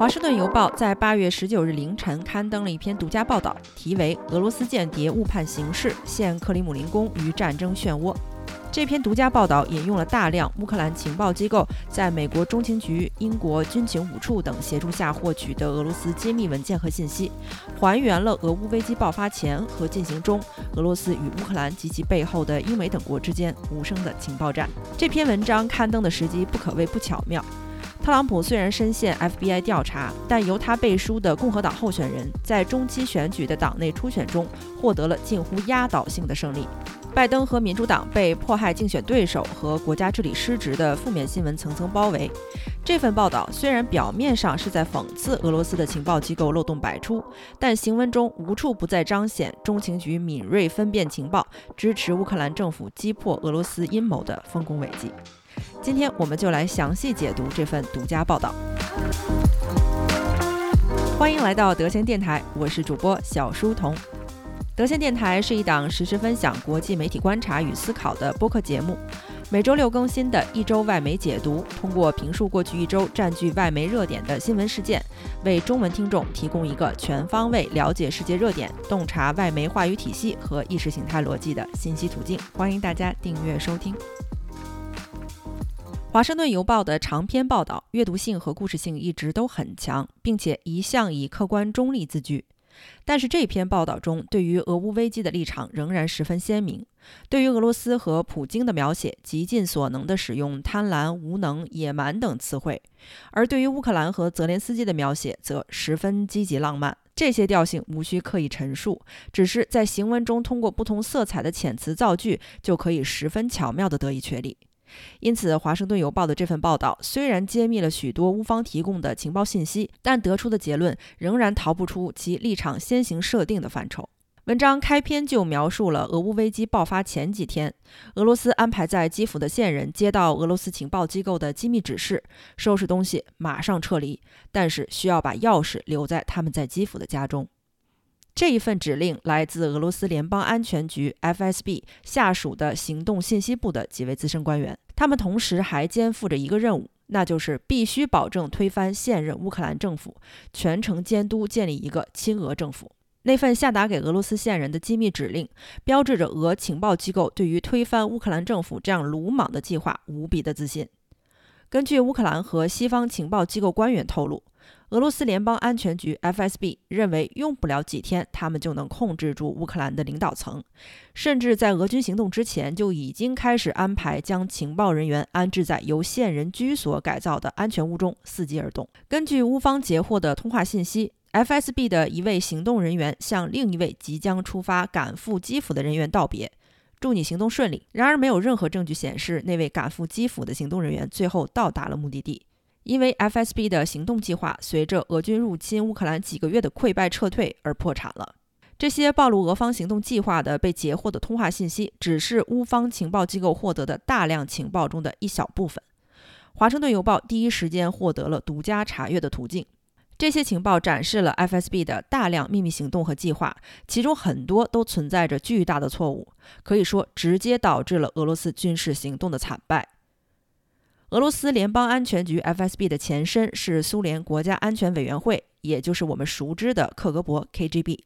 华盛顿邮报在八月十九日凌晨刊登了一篇独家报道，题为《俄罗斯间谍误判形势，陷克里姆林宫于战争漩涡》。这篇独家报道引用了大量乌克兰情报机构在美国中情局、英国军情五处等协助下获取的俄罗斯机密文件和信息，还原了俄乌危机爆发前和进行中俄罗斯与乌克兰及其背后的英美等国之间无声的情报战。这篇文章刊登的时机不可谓不巧妙。特朗普虽然深陷 FBI 调查，但由他背书的共和党候选人在中期选举的党内初选中获得了近乎压倒性的胜利。拜登和民主党被迫害竞选对手和国家治理失职的负面新闻层层包围。这份报道虽然表面上是在讽刺俄罗斯的情报机构漏洞百出，但行文中无处不在彰显中情局敏锐分辨情报、支持乌克兰政府击破俄罗斯阴谋的丰功伟绩。今天我们就来详细解读这份独家报道。欢迎来到德贤电台，我是主播小书童。德线电台是一档实时分享国际媒体观察与思考的播客节目，每周六更新的一周外媒解读，通过评述过去一周占据外媒热点的新闻事件，为中文听众提供一个全方位了解世界热点、洞察外媒话语体系和意识形态逻辑的信息途径。欢迎大家订阅收听。华盛顿邮报的长篇报道阅读性和故事性一直都很强，并且一向以客观中立自居。但是这篇报道中对于俄乌危机的立场仍然十分鲜明，对于俄罗斯和普京的描写极尽所能地使用贪婪、无能、野蛮等词汇，而对于乌克兰和泽连斯基的描写则十分积极浪漫。这些调性无需刻意陈述，只是在行文中通过不同色彩的遣词造句，就可以十分巧妙地得以确立。因此，《华盛顿邮报》的这份报道虽然揭秘了许多乌方提供的情报信息，但得出的结论仍然逃不出其立场先行设定的范畴。文章开篇就描述了俄乌危机爆发前几天，俄罗斯安排在基辅的线人接到俄罗斯情报机构的机密指示，收拾东西，马上撤离，但是需要把钥匙留在他们在基辅的家中。这一份指令来自俄罗斯联邦安全局 （FSB） 下属的行动信息部的几位资深官员，他们同时还肩负着一个任务，那就是必须保证推翻现任乌克兰政府，全程监督建立一个亲俄政府。那份下达给俄罗斯线人的机密指令，标志着俄情报机构对于推翻乌克兰政府这样鲁莽的计划无比的自信。根据乌克兰和西方情报机构官员透露。俄罗斯联邦安全局 （FSB） 认为，用不了几天，他们就能控制住乌克兰的领导层，甚至在俄军行动之前就已经开始安排将情报人员安置在由线人居所改造的安全屋中，伺机而动。根据乌方截获的通话信息，FSB 的一位行动人员向另一位即将出发赶赴基辅的人员道别：“祝你行动顺利。”然而，没有任何证据显示那位赶赴基辅的行动人员最后到达了目的地。因为 FSB 的行动计划随着俄军入侵乌克兰几个月的溃败撤退而破产了。这些暴露俄方行动计划的被截获的通话信息，只是乌方情报机构获得的大量情报中的一小部分。华盛顿邮报第一时间获得了独家查阅的途径。这些情报展示了 FSB 的大量秘密行动和计划，其中很多都存在着巨大的错误，可以说直接导致了俄罗斯军事行动的惨败。俄罗斯联邦安全局 （FSB） 的前身是苏联国家安全委员会，也就是我们熟知的克格勃 （KGB），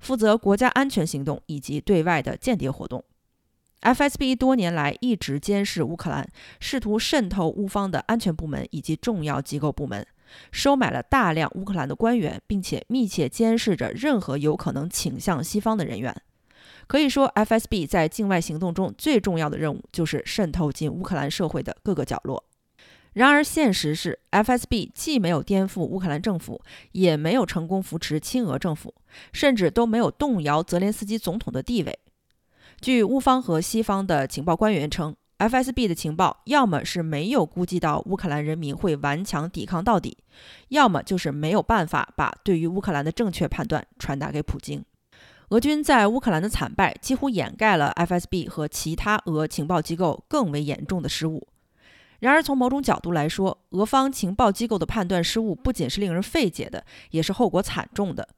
负责国家安全行动以及对外的间谍活动。FSB 多年来一直监视乌克兰，试图渗透乌方的安全部门以及重要机构部门，收买了大量乌克兰的官员，并且密切监视着任何有可能倾向西方的人员。可以说，FSB 在境外行动中最重要的任务就是渗透进乌克兰社会的各个角落。然而，现实是，FSB 既没有颠覆乌克兰政府，也没有成功扶持亲俄政府，甚至都没有动摇泽连斯基总统的地位。据乌方和西方的情报官员称，FSB 的情报要么是没有估计到乌克兰人民会顽强抵抗到底，要么就是没有办法把对于乌克兰的正确判断传达给普京。俄军在乌克兰的惨败几乎掩盖了 FSB 和其他俄情报机构更为严重的失误。然而，从某种角度来说，俄方情报机构的判断失误不仅是令人费解的，也是后果惨重的。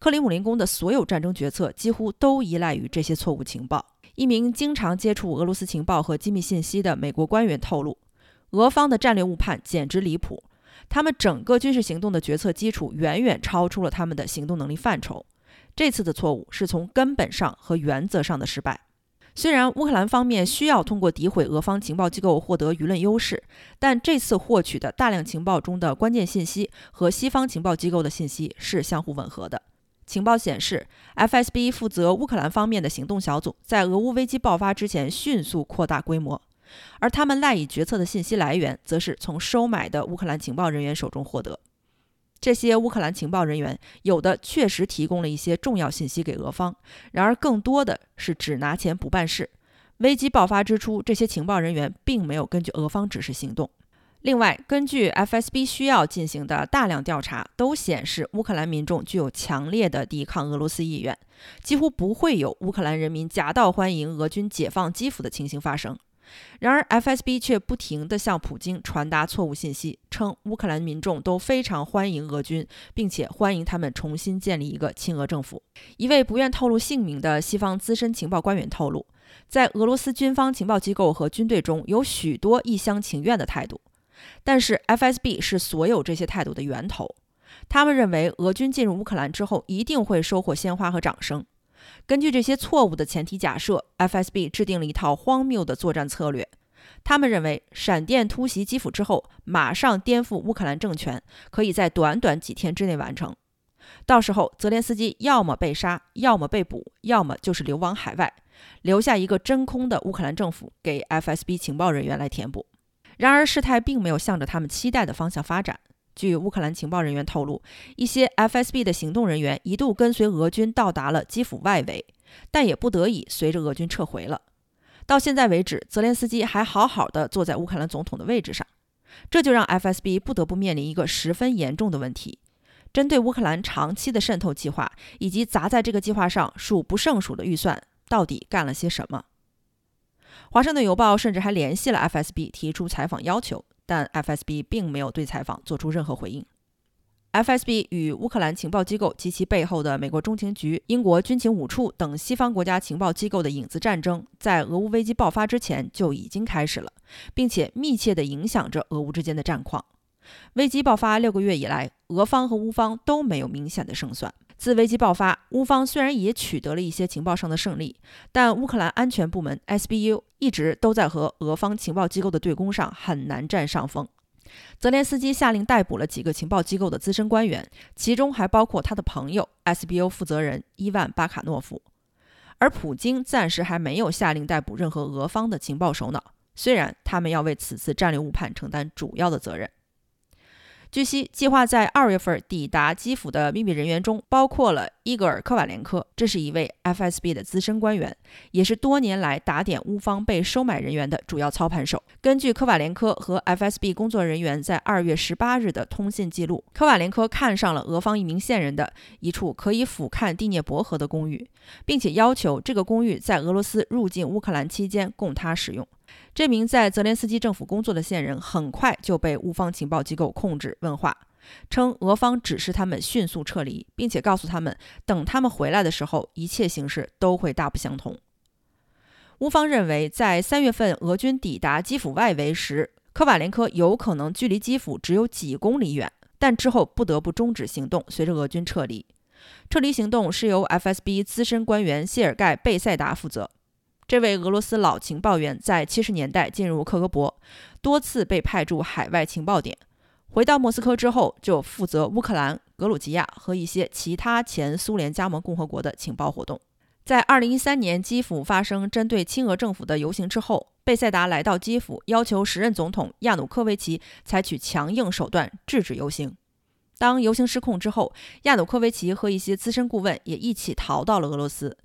克里姆林宫的所有战争决策几乎都依赖于这些错误情报。一名经常接触俄罗斯情报和机密信息的美国官员透露，俄方的战略误判简直离谱。他们整个军事行动的决策基础远远超出了他们的行动能力范畴。这次的错误是从根本上和原则上的失败。虽然乌克兰方面需要通过诋毁俄方情报机构获得舆论优势，但这次获取的大量情报中的关键信息和西方情报机构的信息是相互吻合的。情报显示，FSB 负责乌克兰方面的行动小组在俄乌危机爆发之前迅速扩大规模，而他们赖以决策的信息来源则是从收买的乌克兰情报人员手中获得。这些乌克兰情报人员有的确实提供了一些重要信息给俄方，然而更多的是只拿钱不办事。危机爆发之初，这些情报人员并没有根据俄方指示行动。另外，根据 FSB 需要进行的大量调查都显示，乌克兰民众具有强烈的抵抗俄罗斯意愿，几乎不会有乌克兰人民夹道欢迎俄军解放基辅的情形发生。然而，FSB 却不停地向普京传达错误信息，称乌克兰民众都非常欢迎俄军，并且欢迎他们重新建立一个亲俄政府。一位不愿透露姓名的西方资深情报官员透露，在俄罗斯军方情报机构和军队中有许多一厢情愿的态度，但是 FSB 是所有这些态度的源头。他们认为，俄军进入乌克兰之后一定会收获鲜花和掌声。根据这些错误的前提假设，FSB 制定了一套荒谬的作战策略。他们认为，闪电突袭基辅之后，马上颠覆乌克兰政权，可以在短短几天之内完成。到时候，泽连斯基要么被杀，要么被捕，要么就是流亡海外，留下一个真空的乌克兰政府给 FSB 情报人员来填补。然而，事态并没有向着他们期待的方向发展。据乌克兰情报人员透露，一些 FSB 的行动人员一度跟随俄军到达了基辅外围，但也不得已随着俄军撤回了。到现在为止，泽连斯基还好好的坐在乌克兰总统的位置上，这就让 FSB 不得不面临一个十分严重的问题：针对乌克兰长期的渗透计划以及砸在这个计划上数不胜数的预算，到底干了些什么？华盛顿邮报甚至还联系了 FSB，提出采访要求。但 FSB 并没有对采访做出任何回应。FSB 与乌克兰情报机构及其背后的美国中情局、英国军情五处等西方国家情报机构的影子战争，在俄乌危机爆发之前就已经开始了，并且密切地影响着俄乌之间的战况。危机爆发六个月以来，俄方和乌方都没有明显的胜算。自危机爆发，乌方虽然也取得了一些情报上的胜利，但乌克兰安全部门 SBU 一直都在和俄方情报机构的对攻上很难占上风。泽连斯基下令逮捕了几个情报机构的资深官员，其中还包括他的朋友 SBU 负责人伊万巴卡诺夫。而普京暂时还没有下令逮捕任何俄方的情报首脑，虽然他们要为此次战略误判承担主要的责任。据悉，计划在二月份抵达基辅的秘密人员中，包括了伊戈尔·科瓦连科，这是一位 FSB 的资深官员，也是多年来打点乌方被收买人员的主要操盘手。根据科瓦连科和 FSB 工作人员在二月十八日的通信记录，科瓦连科看上了俄方一名线人的一处可以俯瞰第聂伯河的公寓，并且要求这个公寓在俄罗斯入境乌克兰期间供他使用。这名在泽连斯基政府工作的线人很快就被乌方情报机构控制问话，称俄方指示他们迅速撤离，并且告诉他们，等他们回来的时候，一切形势都会大不相同。乌方认为，在三月份俄军抵达基辅外围时，科瓦连科有可能距离基辅只有几公里远，但之后不得不终止行动，随着俄军撤离。撤离行动是由 FSB 资深官员谢尔盖·贝塞达负责。这位俄罗斯老情报员在七十年代进入克格勃，多次被派驻海外情报点。回到莫斯科之后，就负责乌克兰、格鲁吉亚和一些其他前苏联加盟共和国的情报活动。在二零一三年基辅发生针对亲俄政府的游行之后，贝塞达来到基辅，要求时任总统亚努科维奇采取强硬手段制止游行。当游行失控之后，亚努科维奇和一些资深顾问也一起逃到了俄罗斯。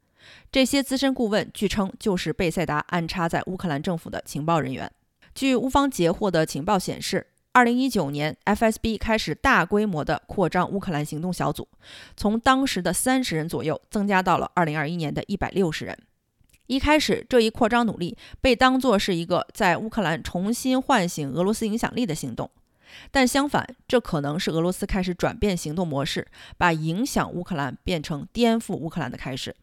这些资深顾问据称就是贝塞达安插在乌克兰政府的情报人员。据乌方截获的情报显示，2019年 FSB 开始大规模的扩张乌克兰行动小组，从当时的三十人左右增加到了2021年的一百六十人。一开始，这一扩张努力被当作是一个在乌克兰重新唤醒俄罗斯影响力的行动，但相反，这可能是俄罗斯开始转变行动模式，把影响乌克兰变成颠覆乌克兰的开始。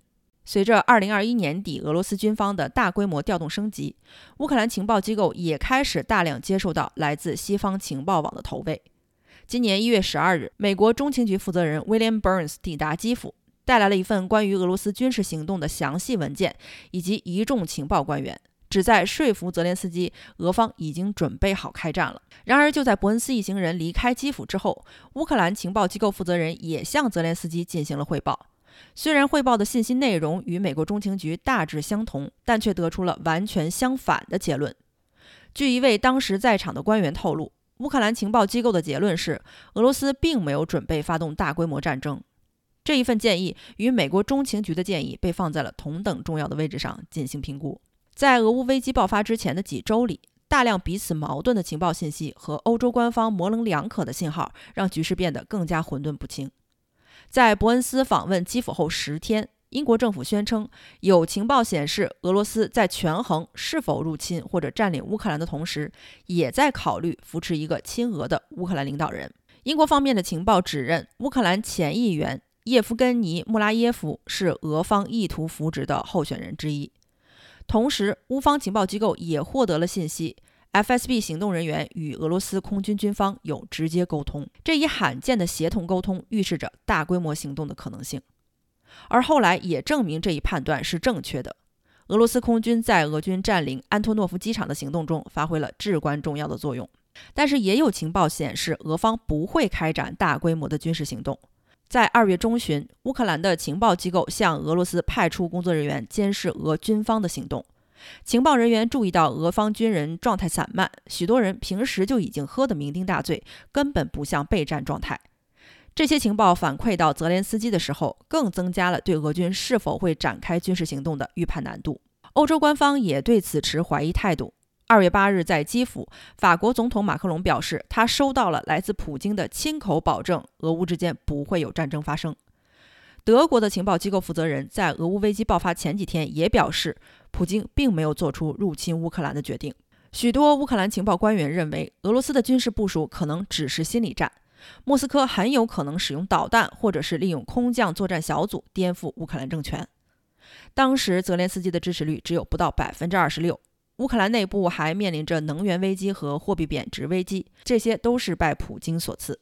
随着2021年底俄罗斯军方的大规模调动升级，乌克兰情报机构也开始大量接受到来自西方情报网的投喂。今年一月十二日，美国中情局负责人 William Burns 抵达基辅，带来了一份关于俄罗斯军事行动的详细文件以及一众情报官员，旨在说服泽连斯基，俄方已经准备好开战了。然而，就在伯恩斯一行人离开基辅之后，乌克兰情报机构负责人也向泽连斯基进行了汇报。虽然汇报的信息内容与美国中情局大致相同，但却得出了完全相反的结论。据一位当时在场的官员透露，乌克兰情报机构的结论是，俄罗斯并没有准备发动大规模战争。这一份建议与美国中情局的建议被放在了同等重要的位置上进行评估。在俄乌危机爆发之前的几周里，大量彼此矛盾的情报信息和欧洲官方模棱两可的信号，让局势变得更加混沌不清。在伯恩斯访问基辅后十天，英国政府宣称有情报显示，俄罗斯在权衡是否入侵或者占领乌克兰的同时，也在考虑扶持一个亲俄的乌克兰领导人。英国方面的情报指认，乌克兰前议员叶夫根尼·穆拉耶夫是俄方意图扶植的候选人之一。同时，乌方情报机构也获得了信息。FSB 行动人员与俄罗斯空军军方有直接沟通，这一罕见的协同沟通预示着大规模行动的可能性，而后来也证明这一判断是正确的。俄罗斯空军在俄军占领安托诺夫机场的行动中发挥了至关重要的作用，但是也有情报显示，俄方不会开展大规模的军事行动。在二月中旬，乌克兰的情报机构向俄罗斯派出工作人员监视俄军方的行动。情报人员注意到俄方军人状态散漫，许多人平时就已经喝得酩酊大醉，根本不像备战状态。这些情报反馈到泽连斯基的时候，更增加了对俄军是否会展开军事行动的预判难度。欧洲官方也对此持怀疑态度。二月八日，在基辅，法国总统马克龙表示，他收到了来自普京的亲口保证，俄乌之间不会有战争发生。德国的情报机构负责人在俄乌危机爆发前几天也表示，普京并没有做出入侵乌克兰的决定。许多乌克兰情报官员认为，俄罗斯的军事部署可能只是心理战，莫斯科很有可能使用导弹或者是利用空降作战小组颠覆乌克兰政权。当时泽连斯基的支持率只有不到百分之二十六，乌克兰内部还面临着能源危机和货币贬值危机，这些都是拜普京所赐。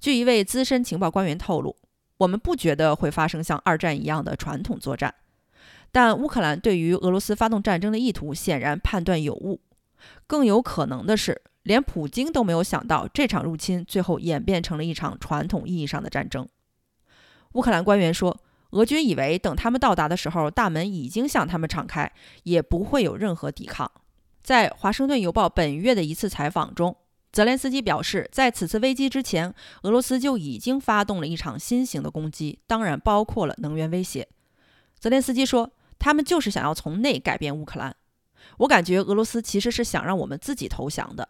据一位资深情报官员透露。我们不觉得会发生像二战一样的传统作战，但乌克兰对于俄罗斯发动战争的意图显然判断有误。更有可能的是，连普京都没有想到这场入侵最后演变成了一场传统意义上的战争。乌克兰官员说，俄军以为等他们到达的时候，大门已经向他们敞开，也不会有任何抵抗。在《华盛顿邮报》本月的一次采访中。泽连斯基表示，在此次危机之前，俄罗斯就已经发动了一场新型的攻击，当然包括了能源威胁。泽连斯基说：“他们就是想要从内改变乌克兰。我感觉俄罗斯其实是想让我们自己投降的。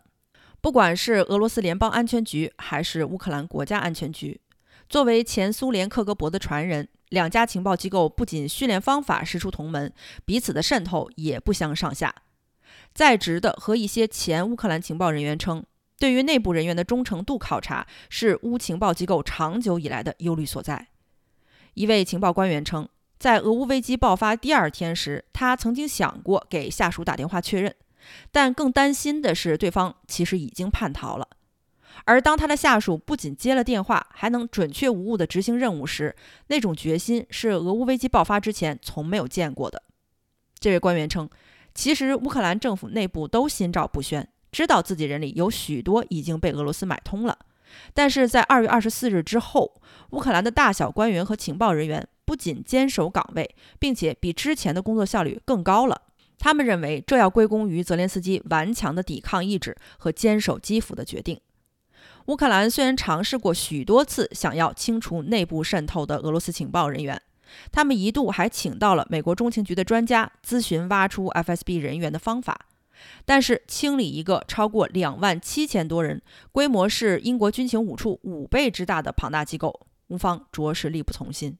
不管是俄罗斯联邦安全局还是乌克兰国家安全局，作为前苏联克格勃的传人，两家情报机构不仅训练方法师出同门，彼此的渗透也不相上下。在职的和一些前乌克兰情报人员称。”对于内部人员的忠诚度考察是乌情报机构长久以来的忧虑所在。一位情报官员称，在俄乌危机爆发第二天时，他曾经想过给下属打电话确认，但更担心的是对方其实已经叛逃了。而当他的下属不仅接了电话，还能准确无误地执行任务时，那种决心是俄乌危机爆发之前从没有见过的。这位官员称，其实乌克兰政府内部都心照不宣。知道自己人里有许多已经被俄罗斯买通了，但是在二月二十四日之后，乌克兰的大小官员和情报人员不仅坚守岗位，并且比之前的工作效率更高了。他们认为这要归功于泽连斯基顽强的抵抗意志和坚守基辅的决定。乌克兰虽然尝试过许多次想要清除内部渗透的俄罗斯情报人员，他们一度还请到了美国中情局的专家咨询挖出 FSB 人员的方法。但是，清理一个超过两万七千多人、规模是英国军情五处五倍之大的庞大机构，乌方着实力不从心。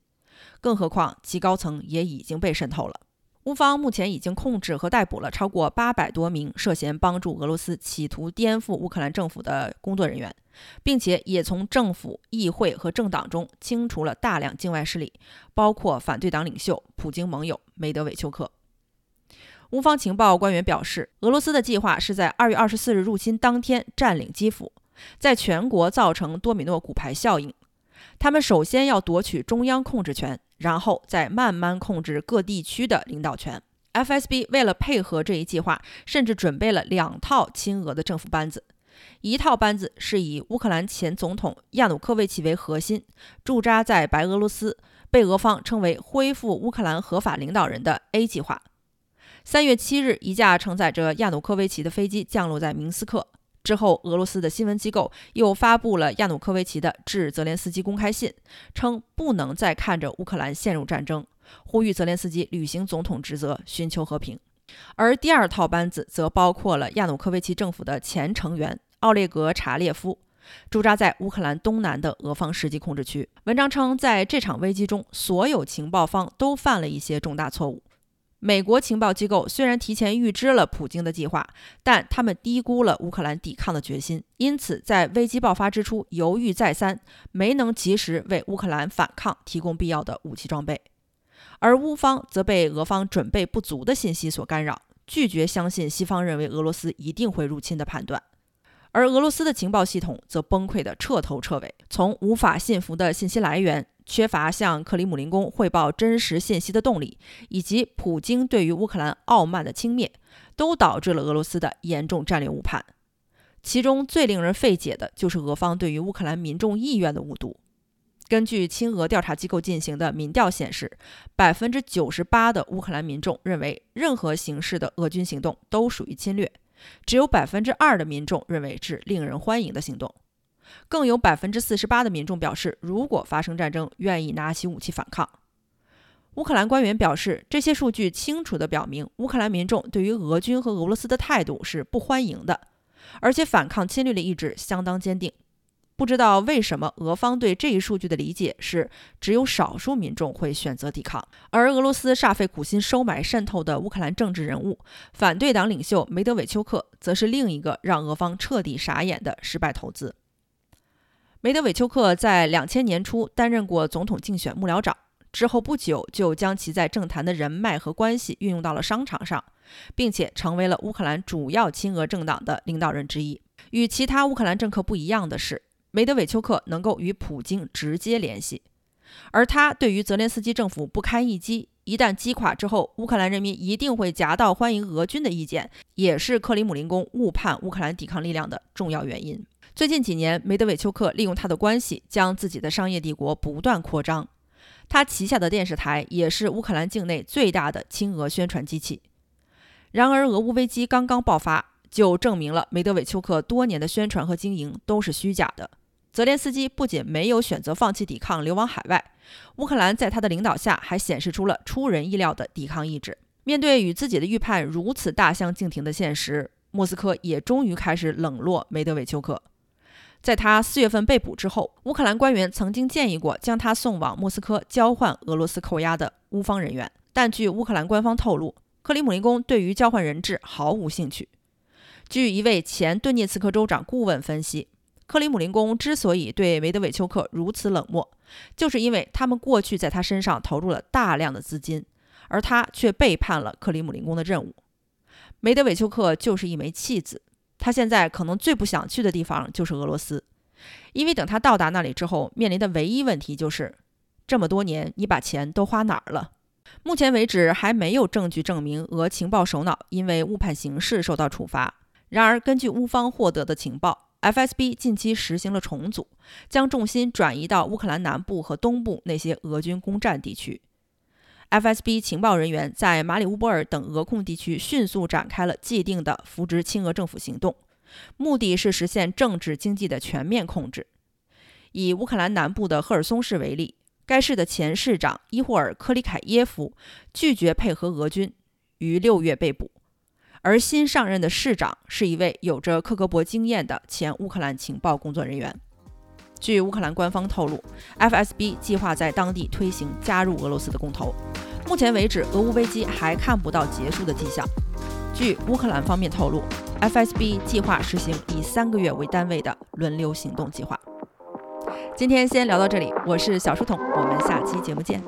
更何况，其高层也已经被渗透了。乌方目前已经控制和逮捕了超过八百多名涉嫌帮助俄罗斯企图颠覆乌克兰政府的工作人员，并且也从政府、议会和政党中清除了大量境外势力，包括反对党领袖、普京盟友梅德韦丘克。乌方情报官员表示，俄罗斯的计划是在二月二十四日入侵当天占领基辅，在全国造成多米诺骨牌效应。他们首先要夺取中央控制权，然后再慢慢控制各地区的领导权。FSB 为了配合这一计划，甚至准备了两套亲俄的政府班子。一套班子是以乌克兰前总统亚努科维奇为核心，驻扎在白俄罗斯，被俄方称为“恢复乌克兰合法领导人”的 A 计划。三月七日，一架承载着亚努科维奇的飞机降落在明斯克。之后，俄罗斯的新闻机构又发布了亚努科维奇的致泽连斯基公开信，称不能再看着乌克兰陷入战争，呼吁泽连斯基履行总统职责，寻求和平。而第二套班子则包括了亚努科维奇政府的前成员奥列格·查列夫，驻扎在乌克兰东南的俄方实际控制区。文章称，在这场危机中，所有情报方都犯了一些重大错误。美国情报机构虽然提前预知了普京的计划，但他们低估了乌克兰抵抗的决心，因此在危机爆发之初犹豫再三，没能及时为乌克兰反抗提供必要的武器装备。而乌方则被俄方准备不足的信息所干扰，拒绝相信西方认为俄罗斯一定会入侵的判断。而俄罗斯的情报系统则崩溃得彻头彻尾，从无法信服的信息来源。缺乏向克里姆林宫汇报真实信息的动力，以及普京对于乌克兰傲慢的轻蔑，都导致了俄罗斯的严重战略误判。其中最令人费解的就是俄方对于乌克兰民众意愿的误读。根据亲俄调查机构进行的民调显示，百分之九十八的乌克兰民众认为任何形式的俄军行动都属于侵略，只有百分之二的民众认为是令人欢迎的行动。更有百分之四十八的民众表示，如果发生战争，愿意拿起武器反抗。乌克兰官员表示，这些数据清楚地表明，乌克兰民众对于俄军和俄罗斯的态度是不欢迎的，而且反抗侵略的意志相当坚定。不知道为什么，俄方对这一数据的理解是，只有少数民众会选择抵抗。而俄罗斯煞费苦心收买渗透的乌克兰政治人物，反对党领袖梅德韦丘克，则是另一个让俄方彻底傻眼的失败投资。梅德韦丘克在两千年初担任过总统竞选幕僚长，之后不久就将其在政坛的人脉和关系运用到了商场上，并且成为了乌克兰主要亲俄政党的领导人之一。与其他乌克兰政客不一样的是，梅德韦丘克能够与普京直接联系，而他对于泽连斯基政府不堪一击，一旦击垮之后乌克兰人民一定会夹道欢迎俄军的意见，也是克里姆林宫误判乌克兰抵抗力量的重要原因。最近几年，梅德韦丘克利用他的关系，将自己的商业帝国不断扩张。他旗下的电视台也是乌克兰境内最大的亲俄宣传机器。然而，俄乌危机刚刚爆发，就证明了梅德韦丘克多年的宣传和经营都是虚假的。泽连斯基不仅没有选择放弃抵抗，流亡海外，乌克兰在他的领导下还显示出了出人意料的抵抗意志。面对与自己的预判如此大相径庭的现实，莫斯科也终于开始冷落梅德韦丘克。在他四月份被捕之后，乌克兰官员曾经建议过将他送往莫斯科交换俄罗斯扣押的乌方人员，但据乌克兰官方透露，克里姆林宫对于交换人质毫无兴趣。据一位前顿涅茨克州长顾问分析，克里姆林宫之所以对梅德韦丘克如此冷漠，就是因为他们过去在他身上投入了大量的资金，而他却背叛了克里姆林宫的任务。梅德韦丘克就是一枚弃子。他现在可能最不想去的地方就是俄罗斯，因为等他到达那里之后，面临的唯一问题就是，这么多年你把钱都花哪儿了？目前为止还没有证据证明俄情报首脑因为误判形势受到处罚。然而，根据乌方获得的情报，FSB 近期实行了重组，将重心转移到乌克兰南部和东部那些俄军攻占地区。FSB 情报人员在马里乌波尔等俄控地区迅速展开了既定的扶植亲俄政府行动，目的是实现政治经济的全面控制。以乌克兰南部的赫尔松市为例，该市的前市长伊霍尔·科里凯耶夫拒绝配合俄军，于六月被捕。而新上任的市长是一位有着克格勃经验的前乌克兰情报工作人员。据乌克兰官方透露，FSB 计划在当地推行加入俄罗斯的公投。目前为止，俄乌危机还看不到结束的迹象。据乌克兰方面透露，FSB 计划实行以三个月为单位的轮流行动计划。今天先聊到这里，我是小书童，我们下期节目见。